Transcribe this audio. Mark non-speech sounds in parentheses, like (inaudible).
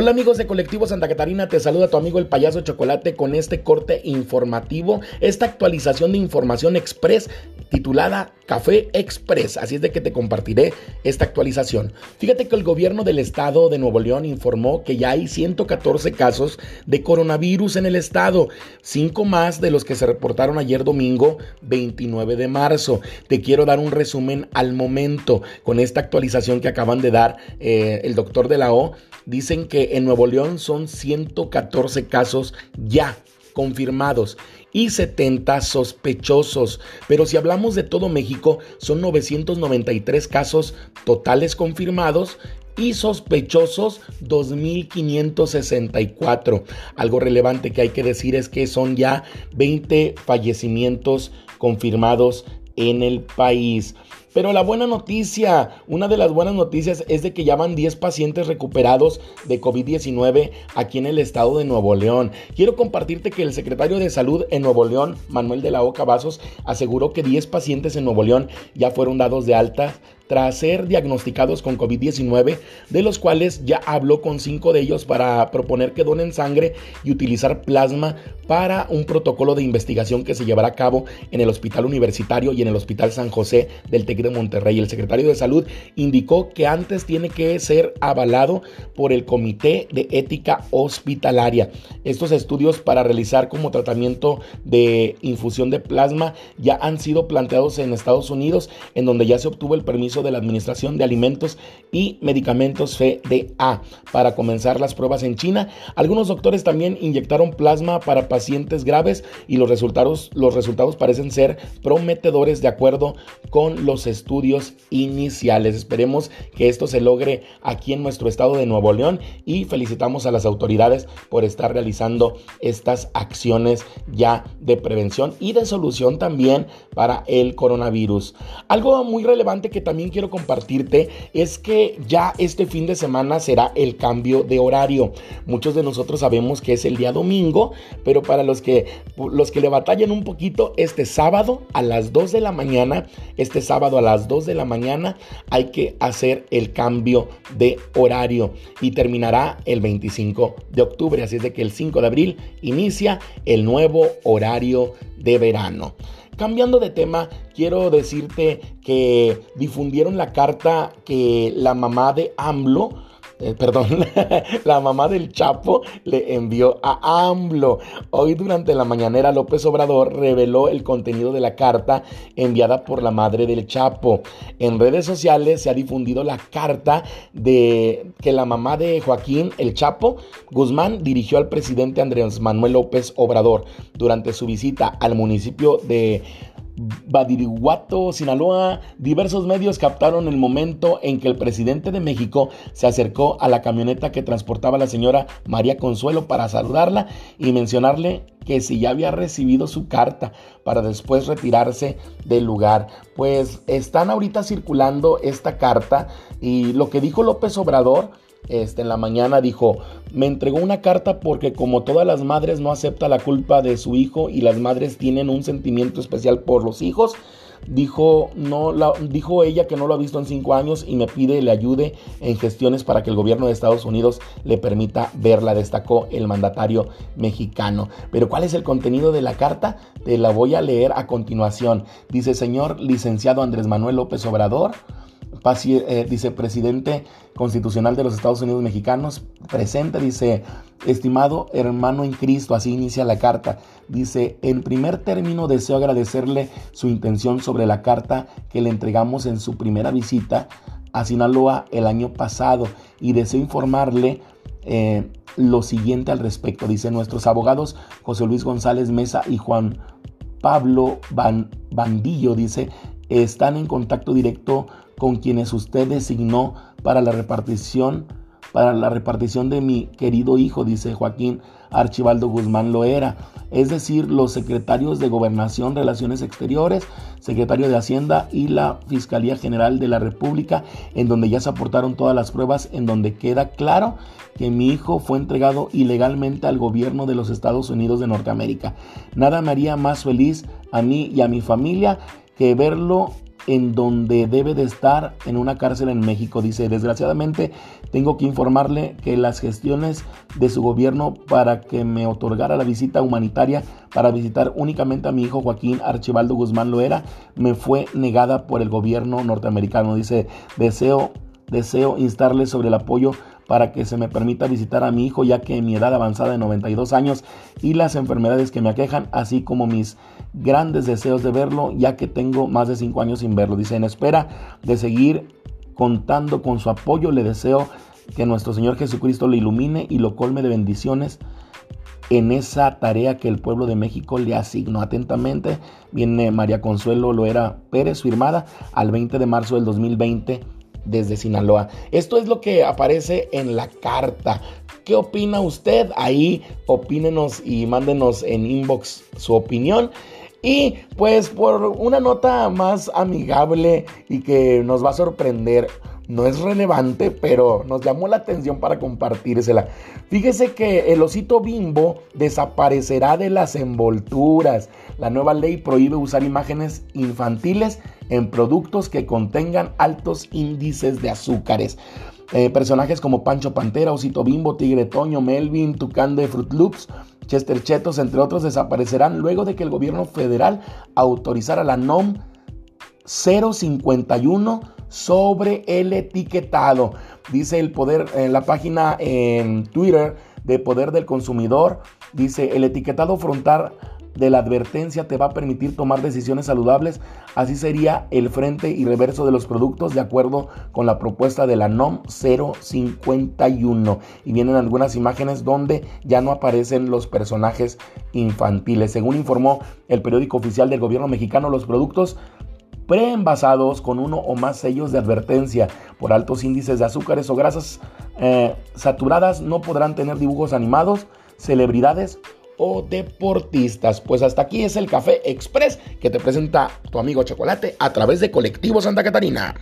Hola amigos de Colectivo Santa Catarina, te saluda tu amigo el payaso Chocolate con este corte informativo, esta actualización de información express titulada Café Express. Así es de que te compartiré esta actualización. Fíjate que el gobierno del estado de Nuevo León informó que ya hay 114 casos de coronavirus en el estado, cinco más de los que se reportaron ayer domingo 29 de marzo. Te quiero dar un resumen al momento con esta actualización que acaban de dar eh, el doctor de la O. Dicen que en Nuevo León son 114 casos ya confirmados y 70 sospechosos. Pero si hablamos de todo México, son 993 casos totales confirmados y sospechosos 2.564. Algo relevante que hay que decir es que son ya 20 fallecimientos confirmados en el país. Pero la buena noticia, una de las buenas noticias es de que ya van 10 pacientes recuperados de COVID-19 aquí en el estado de Nuevo León. Quiero compartirte que el secretario de Salud en Nuevo León, Manuel de la Oca Vasos, aseguró que 10 pacientes en Nuevo León ya fueron dados de alta tras ser diagnosticados con COVID-19, de los cuales ya habló con cinco de ellos para proponer que donen sangre y utilizar plasma para un protocolo de investigación que se llevará a cabo en el Hospital Universitario y en el Hospital San José del TEC Monterrey. El secretario de Salud indicó que antes tiene que ser avalado por el Comité de Ética Hospitalaria. Estos estudios para realizar como tratamiento de infusión de plasma ya han sido planteados en Estados Unidos, en donde ya se obtuvo el permiso de la Administración de Alimentos y Medicamentos FDA para comenzar las pruebas en China. Algunos doctores también inyectaron plasma para pacientes graves y los resultados, los resultados parecen ser prometedores de acuerdo con los estudios iniciales. Esperemos que esto se logre aquí en nuestro estado de Nuevo León y felicitamos a las autoridades por estar realizando estas acciones ya de prevención y de solución también para el coronavirus. Algo muy relevante que también quiero compartirte es que ya este fin de semana será el cambio de horario. Muchos de nosotros sabemos que es el día domingo, pero para los que, los que le batallan un poquito, este sábado a las 2 de la mañana, este sábado a las 2 de la mañana hay que hacer el cambio de horario y terminará el 25 de octubre. Así es de que el 5 de abril inicia el nuevo horario de verano. Cambiando de tema, quiero decirte que difundieron la carta que la mamá de AMLO, eh, perdón, (laughs) la mamá del Chapo le envió a AMLO. Hoy durante la mañanera López Obrador reveló el contenido de la carta enviada por la madre del Chapo. En redes sociales se ha difundido la carta de que la mamá de Joaquín el Chapo Guzmán dirigió al presidente Andrés Manuel López Obrador durante su visita al municipio de Badiraguato, Sinaloa, diversos medios captaron el momento en que el presidente de México se acercó a la camioneta que transportaba a la señora María Consuelo para saludarla y mencionarle que si ya había recibido su carta para después retirarse del lugar. Pues están ahorita circulando esta carta y lo que dijo López Obrador este, en la mañana dijo, me entregó una carta porque como todas las madres no acepta la culpa de su hijo y las madres tienen un sentimiento especial por los hijos, dijo, no la, dijo ella que no lo ha visto en cinco años y me pide le ayude en gestiones para que el gobierno de Estados Unidos le permita verla, destacó el mandatario mexicano. Pero ¿cuál es el contenido de la carta? Te la voy a leer a continuación. Dice, señor licenciado Andrés Manuel López Obrador, eh, dice presidente constitucional de los Estados Unidos mexicanos, presente, dice, estimado hermano en Cristo, así inicia la carta, dice, en primer término deseo agradecerle su intención sobre la carta que le entregamos en su primera visita a Sinaloa el año pasado y deseo informarle eh, lo siguiente al respecto, dice nuestros abogados José Luis González Mesa y Juan Pablo Bandillo, dice, están en contacto directo con quienes usted designó para la repartición para la repartición de mi querido hijo, dice Joaquín Archibaldo Guzmán Loera, es decir, los secretarios de Gobernación, Relaciones Exteriores, secretario de Hacienda y la Fiscalía General de la República, en donde ya se aportaron todas las pruebas, en donde queda claro que mi hijo fue entregado ilegalmente al gobierno de los Estados Unidos de Norteamérica. Nada me haría más feliz a mí y a mi familia que verlo en donde debe de estar en una cárcel en México. Dice, desgraciadamente tengo que informarle que las gestiones de su gobierno para que me otorgara la visita humanitaria para visitar únicamente a mi hijo Joaquín Archibaldo Guzmán Loera me fue negada por el gobierno norteamericano. Dice, deseo, deseo instarle sobre el apoyo para que se me permita visitar a mi hijo ya que mi edad avanzada de 92 años y las enfermedades que me aquejan, así como mis grandes deseos de verlo ya que tengo más de 5 años sin verlo. Dice, en espera de seguir contando con su apoyo, le deseo que nuestro Señor Jesucristo le ilumine y lo colme de bendiciones en esa tarea que el pueblo de México le asignó atentamente. Viene María Consuelo Loera Pérez, firmada al 20 de marzo del 2020 desde Sinaloa. Esto es lo que aparece en la carta. ¿Qué opina usted? Ahí opínenos y mándenos en inbox su opinión. Y pues por una nota más amigable y que nos va a sorprender, no es relevante, pero nos llamó la atención para compartírsela. Fíjese que el osito bimbo desaparecerá de las envolturas. La nueva ley prohíbe usar imágenes infantiles en productos que contengan altos índices de azúcares. Eh, personajes como Pancho Pantera, Osito Bimbo, Tigre Toño, Melvin, Tucán de Fruit Loops, Chester Chetos, entre otros, desaparecerán luego de que el gobierno federal autorizara la NOM 051 sobre el etiquetado. Dice el poder en la página en Twitter de Poder del Consumidor, dice el etiquetado frontal de la advertencia te va a permitir tomar decisiones saludables. Así sería el frente y reverso de los productos de acuerdo con la propuesta de la NOM 051. Y vienen algunas imágenes donde ya no aparecen los personajes infantiles. Según informó el periódico oficial del gobierno mexicano, los productos preenvasados con uno o más sellos de advertencia por altos índices de azúcares o grasas eh, saturadas no podrán tener dibujos animados, celebridades o deportistas. Pues hasta aquí es el Café Express que te presenta tu amigo Chocolate a través de Colectivo Santa Catarina.